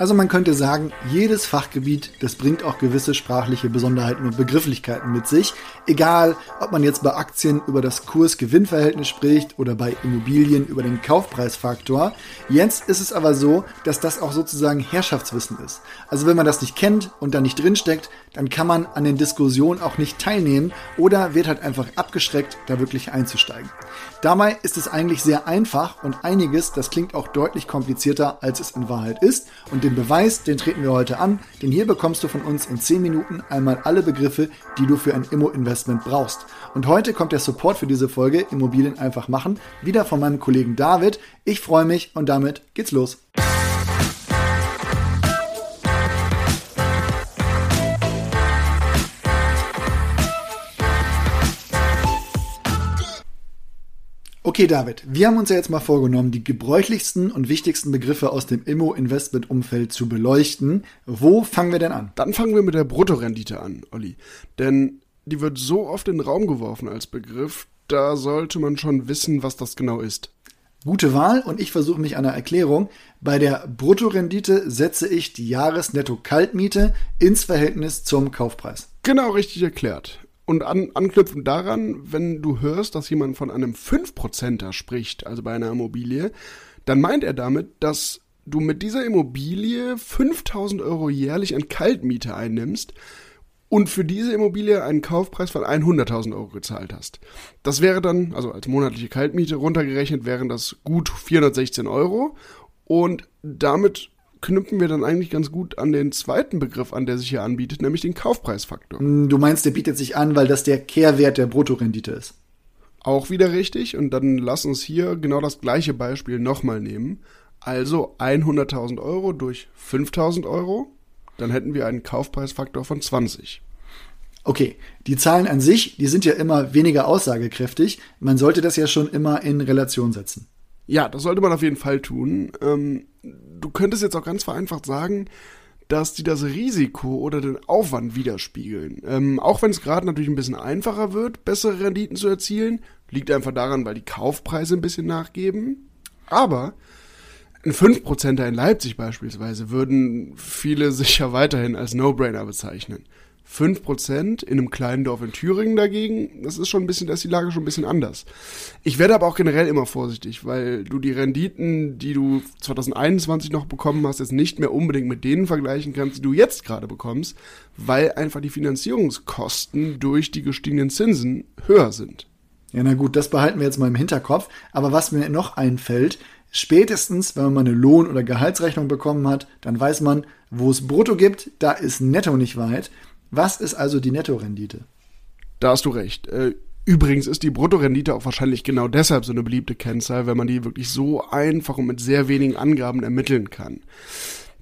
Also man könnte sagen, jedes Fachgebiet, das bringt auch gewisse sprachliche Besonderheiten und Begrifflichkeiten mit sich. Egal, ob man jetzt bei Aktien über das Kurs-Gewinn-Verhältnis spricht oder bei Immobilien über den Kaufpreisfaktor. Jetzt ist es aber so, dass das auch sozusagen Herrschaftswissen ist. Also wenn man das nicht kennt und da nicht drinsteckt, dann kann man an den Diskussionen auch nicht teilnehmen oder wird halt einfach abgeschreckt, da wirklich einzusteigen. Dabei ist es eigentlich sehr einfach und einiges, das klingt auch deutlich komplizierter, als es in Wahrheit ist. Und den Beweis, den treten wir heute an, denn hier bekommst du von uns in 10 Minuten einmal alle Begriffe, die du für ein Immo-Investment brauchst. Und heute kommt der Support für diese Folge Immobilien einfach machen, wieder von meinem Kollegen David. Ich freue mich und damit geht's los. Okay, David, wir haben uns ja jetzt mal vorgenommen, die gebräuchlichsten und wichtigsten Begriffe aus dem Immo-Investment-Umfeld zu beleuchten. Wo fangen wir denn an? Dann fangen wir mit der Bruttorendite an, Olli. Denn die wird so oft in den Raum geworfen als Begriff, da sollte man schon wissen, was das genau ist. Gute Wahl und ich versuche mich einer Erklärung. Bei der Bruttorendite setze ich die Jahresnetto-Kaltmiete ins Verhältnis zum Kaufpreis. Genau richtig erklärt. Und an, anknüpfend daran, wenn du hörst, dass jemand von einem 5%er spricht, also bei einer Immobilie, dann meint er damit, dass du mit dieser Immobilie 5000 Euro jährlich an Kaltmiete einnimmst und für diese Immobilie einen Kaufpreis von 100.000 Euro gezahlt hast. Das wäre dann, also als monatliche Kaltmiete runtergerechnet, wären das gut 416 Euro und damit knüpfen wir dann eigentlich ganz gut an den zweiten Begriff an, der sich hier anbietet, nämlich den Kaufpreisfaktor. Hm, du meinst, der bietet sich an, weil das der Kehrwert der Bruttorendite ist. Auch wieder richtig. Und dann lass uns hier genau das gleiche Beispiel nochmal nehmen. Also 100.000 Euro durch 5.000 Euro. Dann hätten wir einen Kaufpreisfaktor von 20. Okay, die Zahlen an sich, die sind ja immer weniger aussagekräftig. Man sollte das ja schon immer in Relation setzen. Ja, das sollte man auf jeden Fall tun. Ähm, du könntest jetzt auch ganz vereinfacht sagen, dass die das Risiko oder den Aufwand widerspiegeln. Ähm, auch wenn es gerade natürlich ein bisschen einfacher wird, bessere Renditen zu erzielen, liegt einfach daran, weil die Kaufpreise ein bisschen nachgeben. Aber ein 5%er in Leipzig beispielsweise würden viele sicher weiterhin als No-Brainer bezeichnen. 5% in einem kleinen Dorf in Thüringen dagegen, das ist schon ein bisschen, da ist die Lage schon ein bisschen anders. Ich werde aber auch generell immer vorsichtig, weil du die Renditen, die du 2021 noch bekommen hast, jetzt nicht mehr unbedingt mit denen vergleichen kannst, die du jetzt gerade bekommst, weil einfach die Finanzierungskosten durch die gestiegenen Zinsen höher sind. Ja, na gut, das behalten wir jetzt mal im Hinterkopf. Aber was mir noch einfällt, spätestens, wenn man eine Lohn- oder Gehaltsrechnung bekommen hat, dann weiß man, wo es brutto gibt, da ist netto nicht weit. Was ist also die Nettorendite? Da hast du recht. Äh, übrigens ist die Bruttorendite auch wahrscheinlich genau deshalb so eine beliebte Kennzahl, weil man die wirklich so einfach und mit sehr wenigen Angaben ermitteln kann.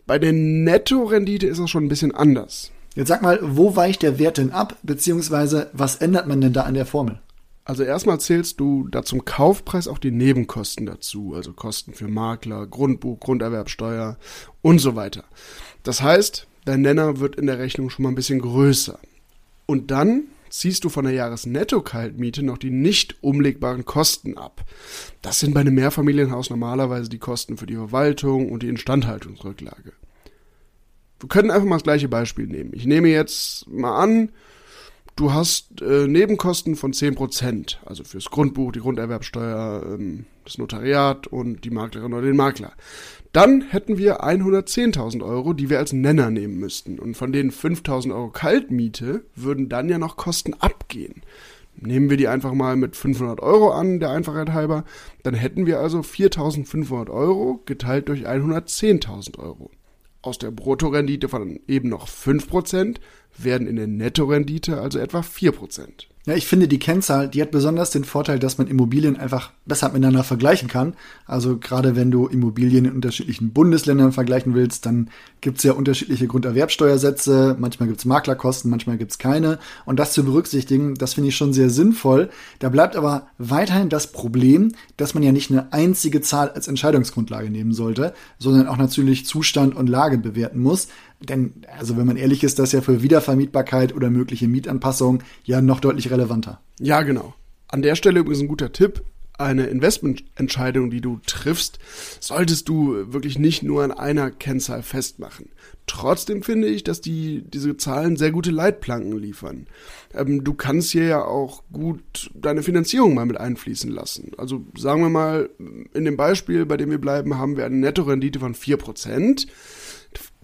Bei der Nettorendite ist es schon ein bisschen anders. Jetzt sag mal, wo weicht der Wert denn ab, beziehungsweise was ändert man denn da an der Formel? Also erstmal zählst du da zum Kaufpreis auch die Nebenkosten dazu, also Kosten für Makler, Grundbuch, Grunderwerbsteuer und so weiter. Das heißt, dein Nenner wird in der Rechnung schon mal ein bisschen größer. Und dann ziehst du von der Jahresnetto-Kaltmiete noch die nicht umlegbaren Kosten ab. Das sind bei einem Mehrfamilienhaus normalerweise die Kosten für die Verwaltung und die Instandhaltungsrücklage. Wir können einfach mal das gleiche Beispiel nehmen. Ich nehme jetzt mal an, du hast äh, Nebenkosten von 10%, also fürs Grundbuch, die Grunderwerbsteuer, ähm, das Notariat und die Maklerin oder den Makler. Dann hätten wir 110.000 Euro, die wir als Nenner nehmen müssten. Und von den 5.000 Euro Kaltmiete würden dann ja noch Kosten abgehen. Nehmen wir die einfach mal mit 500 Euro an, der Einfachheit halber, dann hätten wir also 4.500 Euro geteilt durch 110.000 Euro. Aus der Bruttorendite von eben noch 5% werden in der Nettorendite also etwa 4%. Ja, ich finde, die Kennzahl, die hat besonders den Vorteil, dass man Immobilien einfach besser miteinander vergleichen kann. Also gerade wenn du Immobilien in unterschiedlichen Bundesländern vergleichen willst, dann gibt's ja unterschiedliche Grunderwerbsteuersätze, manchmal gibt's Maklerkosten, manchmal gibt's keine. Und das zu berücksichtigen, das finde ich schon sehr sinnvoll. Da bleibt aber weiterhin das Problem, dass man ja nicht eine einzige Zahl als Entscheidungsgrundlage nehmen sollte, sondern auch natürlich Zustand und Lage bewerten muss. Denn, also wenn man ehrlich ist, das ja für Wiedervermietbarkeit oder mögliche Mietanpassungen ja noch deutlich relevanter. Ja, genau. An der Stelle übrigens ein guter Tipp. eine Investmententscheidung, die du triffst, solltest du wirklich nicht nur an einer Kennzahl festmachen. Trotzdem finde ich, dass die, diese Zahlen sehr gute Leitplanken liefern. Ähm, du kannst hier ja auch gut deine Finanzierung mal mit einfließen lassen. Also sagen wir mal, in dem Beispiel, bei dem wir bleiben, haben wir eine Nettorendite von 4%.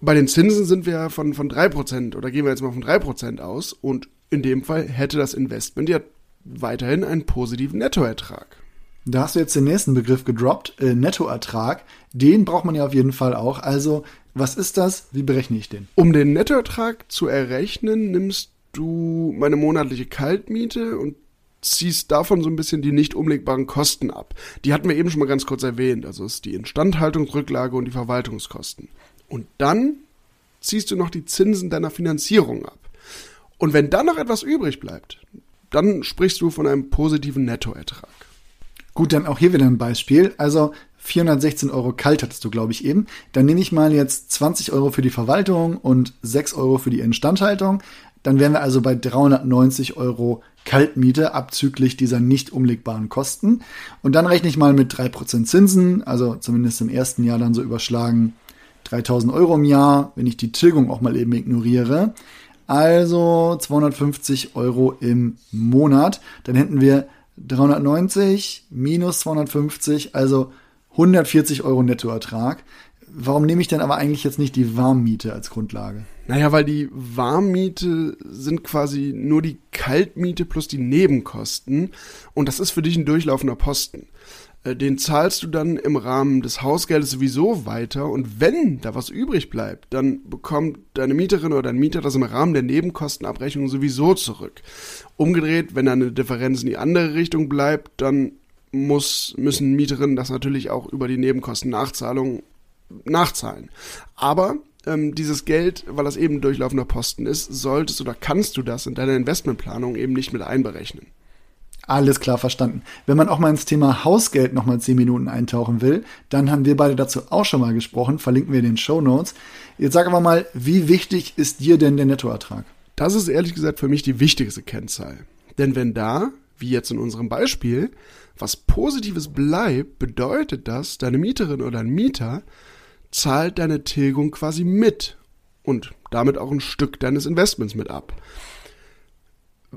Bei den Zinsen sind wir von, von 3% oder gehen wir jetzt mal von 3% aus und in dem Fall hätte das Investment ja weiterhin einen positiven Nettoertrag. Da hast du jetzt den nächsten Begriff gedroppt, äh, Nettoertrag. Den braucht man ja auf jeden Fall auch. Also, was ist das? Wie berechne ich den? Um den Nettoertrag zu errechnen, nimmst du meine monatliche Kaltmiete und ziehst davon so ein bisschen die nicht umlegbaren Kosten ab. Die hatten wir eben schon mal ganz kurz erwähnt. Also ist die Instandhaltungsrücklage und die Verwaltungskosten. Und dann ziehst du noch die Zinsen deiner Finanzierung ab. Und wenn dann noch etwas übrig bleibt, dann sprichst du von einem positiven Nettoertrag. Gut, dann auch hier wieder ein Beispiel. Also 416 Euro kalt hattest du, glaube ich, eben. Dann nehme ich mal jetzt 20 Euro für die Verwaltung und 6 Euro für die Instandhaltung. Dann wären wir also bei 390 Euro Kaltmiete abzüglich dieser nicht umlegbaren Kosten. Und dann rechne ich mal mit 3% Zinsen, also zumindest im ersten Jahr dann so überschlagen 3000 Euro im Jahr, wenn ich die Tilgung auch mal eben ignoriere. Also 250 Euro im Monat. Dann hätten wir 390 minus 250, also 140 Euro Nettoertrag. Warum nehme ich denn aber eigentlich jetzt nicht die Warmmiete als Grundlage? Naja, weil die Warmmiete sind quasi nur die Kaltmiete plus die Nebenkosten und das ist für dich ein durchlaufender Posten. Äh, den zahlst du dann im Rahmen des Hausgeldes sowieso weiter und wenn da was übrig bleibt, dann bekommt deine Mieterin oder dein Mieter das im Rahmen der Nebenkostenabrechnung sowieso zurück. Umgedreht, wenn da eine Differenz in die andere Richtung bleibt, dann muss, müssen Mieterinnen das natürlich auch über die Nebenkostennachzahlung nachzahlen. Aber ähm, dieses Geld, weil das eben durchlaufender Posten ist, solltest oder kannst du das in deiner Investmentplanung eben nicht mit einberechnen. Alles klar verstanden. Wenn man auch mal ins Thema Hausgeld noch mal zehn Minuten eintauchen will, dann haben wir beide dazu auch schon mal gesprochen. Verlinken wir in den Show Notes. Jetzt sag aber mal, wie wichtig ist dir denn der Nettoertrag? Das ist ehrlich gesagt für mich die wichtigste Kennzahl. Denn wenn da, wie jetzt in unserem Beispiel, was Positives bleibt, bedeutet das, deine Mieterin oder dein Mieter zahlt deine Tilgung quasi mit und damit auch ein Stück deines Investments mit ab.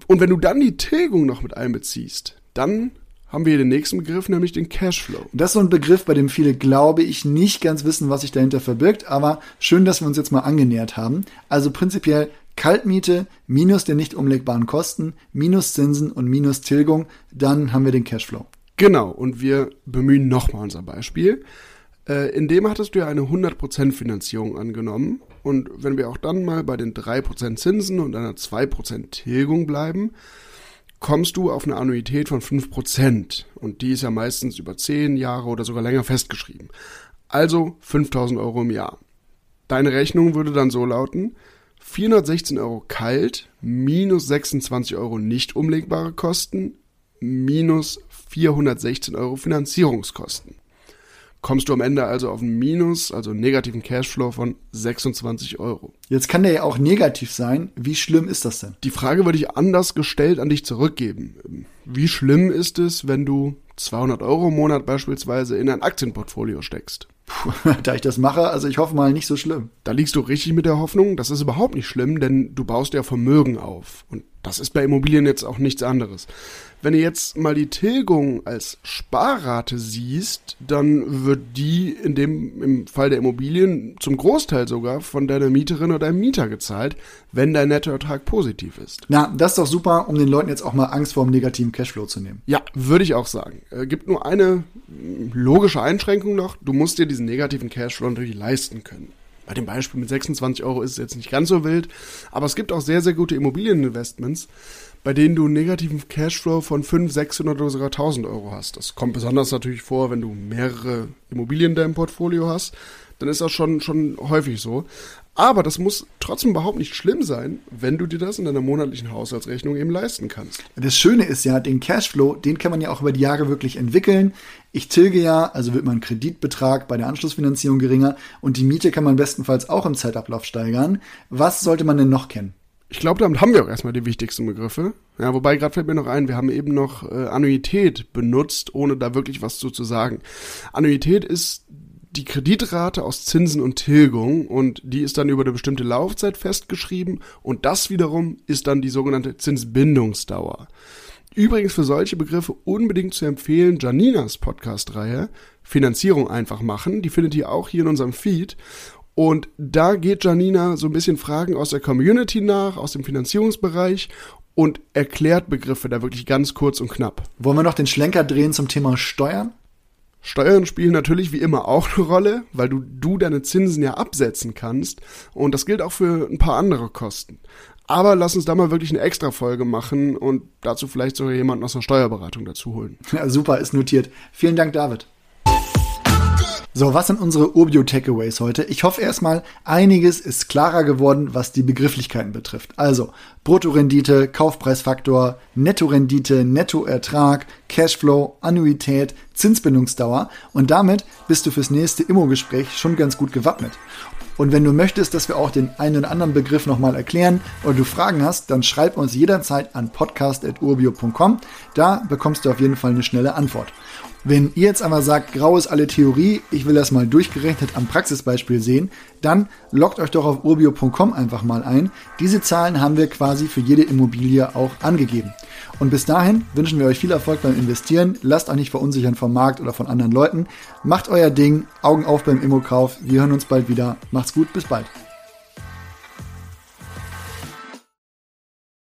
Und wenn du dann die Tilgung noch mit einbeziehst, dann haben wir hier den nächsten Begriff, nämlich den Cashflow. Das ist so ein Begriff, bei dem viele, glaube ich, nicht ganz wissen, was sich dahinter verbirgt, aber schön, dass wir uns jetzt mal angenähert haben. Also prinzipiell Kaltmiete minus der nicht umlegbaren Kosten, minus Zinsen und minus Tilgung, dann haben wir den Cashflow. Genau, und wir bemühen nochmal unser Beispiel. Äh, in dem hattest du ja eine 100% Finanzierung angenommen. Und wenn wir auch dann mal bei den 3% Zinsen und einer 2% Tilgung bleiben, kommst du auf eine Annuität von 5%. Und die ist ja meistens über 10 Jahre oder sogar länger festgeschrieben. Also 5000 Euro im Jahr. Deine Rechnung würde dann so lauten, 416 Euro kalt, minus 26 Euro nicht umlegbare Kosten, minus 416 Euro Finanzierungskosten kommst du am Ende also auf ein Minus, also einen negativen Cashflow von 26 Euro. Jetzt kann der ja auch negativ sein. Wie schlimm ist das denn? Die Frage würde ich anders gestellt an dich zurückgeben. Wie schlimm ist es, wenn du 200 Euro im Monat beispielsweise in ein Aktienportfolio steckst? Puh, da ich das mache, also ich hoffe mal nicht so schlimm. Da liegst du richtig mit der Hoffnung, das ist überhaupt nicht schlimm, denn du baust ja Vermögen auf. Und das ist bei Immobilien jetzt auch nichts anderes. Wenn du jetzt mal die Tilgung als Sparrate siehst, dann wird die in dem, im Fall der Immobilien zum Großteil sogar von deiner Mieterin oder deinem Mieter gezahlt, wenn dein Nettoertrag positiv ist. Na, das ist doch super, um den Leuten jetzt auch mal Angst vor dem negativen Cashflow zu nehmen. Ja, würde ich auch sagen. Äh, gibt nur eine logische Einschränkung noch. Du musst dir diesen negativen Cashflow natürlich leisten können. Bei dem Beispiel mit 26 Euro ist es jetzt nicht ganz so wild, aber es gibt auch sehr, sehr gute Immobilieninvestments, bei denen du einen negativen Cashflow von 5, 600 oder sogar 1000 Euro hast. Das kommt besonders natürlich vor, wenn du mehrere Immobilien in deinem Portfolio hast. Dann ist das schon, schon häufig so. Aber das muss trotzdem überhaupt nicht schlimm sein, wenn du dir das in deiner monatlichen Haushaltsrechnung eben leisten kannst. Das Schöne ist ja, den Cashflow, den kann man ja auch über die Jahre wirklich entwickeln. Ich tilge ja, also wird mein Kreditbetrag bei der Anschlussfinanzierung geringer und die Miete kann man bestenfalls auch im Zeitablauf steigern. Was sollte man denn noch kennen? ich glaube, damit haben wir auch erstmal die wichtigsten Begriffe. Ja, wobei gerade fällt mir noch ein, wir haben eben noch äh, Annuität benutzt, ohne da wirklich was zu, zu sagen. Annuität ist die Kreditrate aus Zinsen und Tilgung und die ist dann über eine bestimmte Laufzeit festgeschrieben und das wiederum ist dann die sogenannte Zinsbindungsdauer. Übrigens für solche Begriffe unbedingt zu empfehlen Janinas Podcast-Reihe Finanzierung einfach machen. Die findet ihr auch hier in unserem Feed. Und da geht Janina so ein bisschen Fragen aus der Community nach, aus dem Finanzierungsbereich und erklärt Begriffe da wirklich ganz kurz und knapp. Wollen wir noch den Schlenker drehen zum Thema Steuern? Steuern spielen natürlich wie immer auch eine Rolle, weil du, du deine Zinsen ja absetzen kannst. Und das gilt auch für ein paar andere Kosten. Aber lass uns da mal wirklich eine extra Folge machen und dazu vielleicht sogar jemanden aus einer Steuerberatung dazu holen. Ja, super, ist notiert. Vielen Dank, David. So, was sind unsere Urbio Takeaways heute? Ich hoffe erstmal, einiges ist klarer geworden, was die Begrifflichkeiten betrifft. Also, Bruttorendite, Kaufpreisfaktor, Nettorendite, Nettoertrag, Cashflow, Annuität, Zinsbindungsdauer und damit bist du fürs nächste Immo-Gespräch schon ganz gut gewappnet. Und wenn du möchtest, dass wir auch den einen oder anderen Begriff nochmal erklären oder du Fragen hast, dann schreib uns jederzeit an podcast.urbio.com. Da bekommst du auf jeden Fall eine schnelle Antwort. Wenn ihr jetzt aber sagt, grau ist alle Theorie, ich will das mal durchgerechnet am Praxisbeispiel sehen, dann loggt euch doch auf urbio.com einfach mal ein. Diese Zahlen haben wir quasi für jede Immobilie auch angegeben. Und bis dahin wünschen wir euch viel Erfolg beim Investieren. Lasst euch nicht verunsichern vom Markt oder von anderen Leuten. Macht euer Ding, Augen auf beim Immokauf. Wir hören uns bald wieder. Macht's gut, bis bald.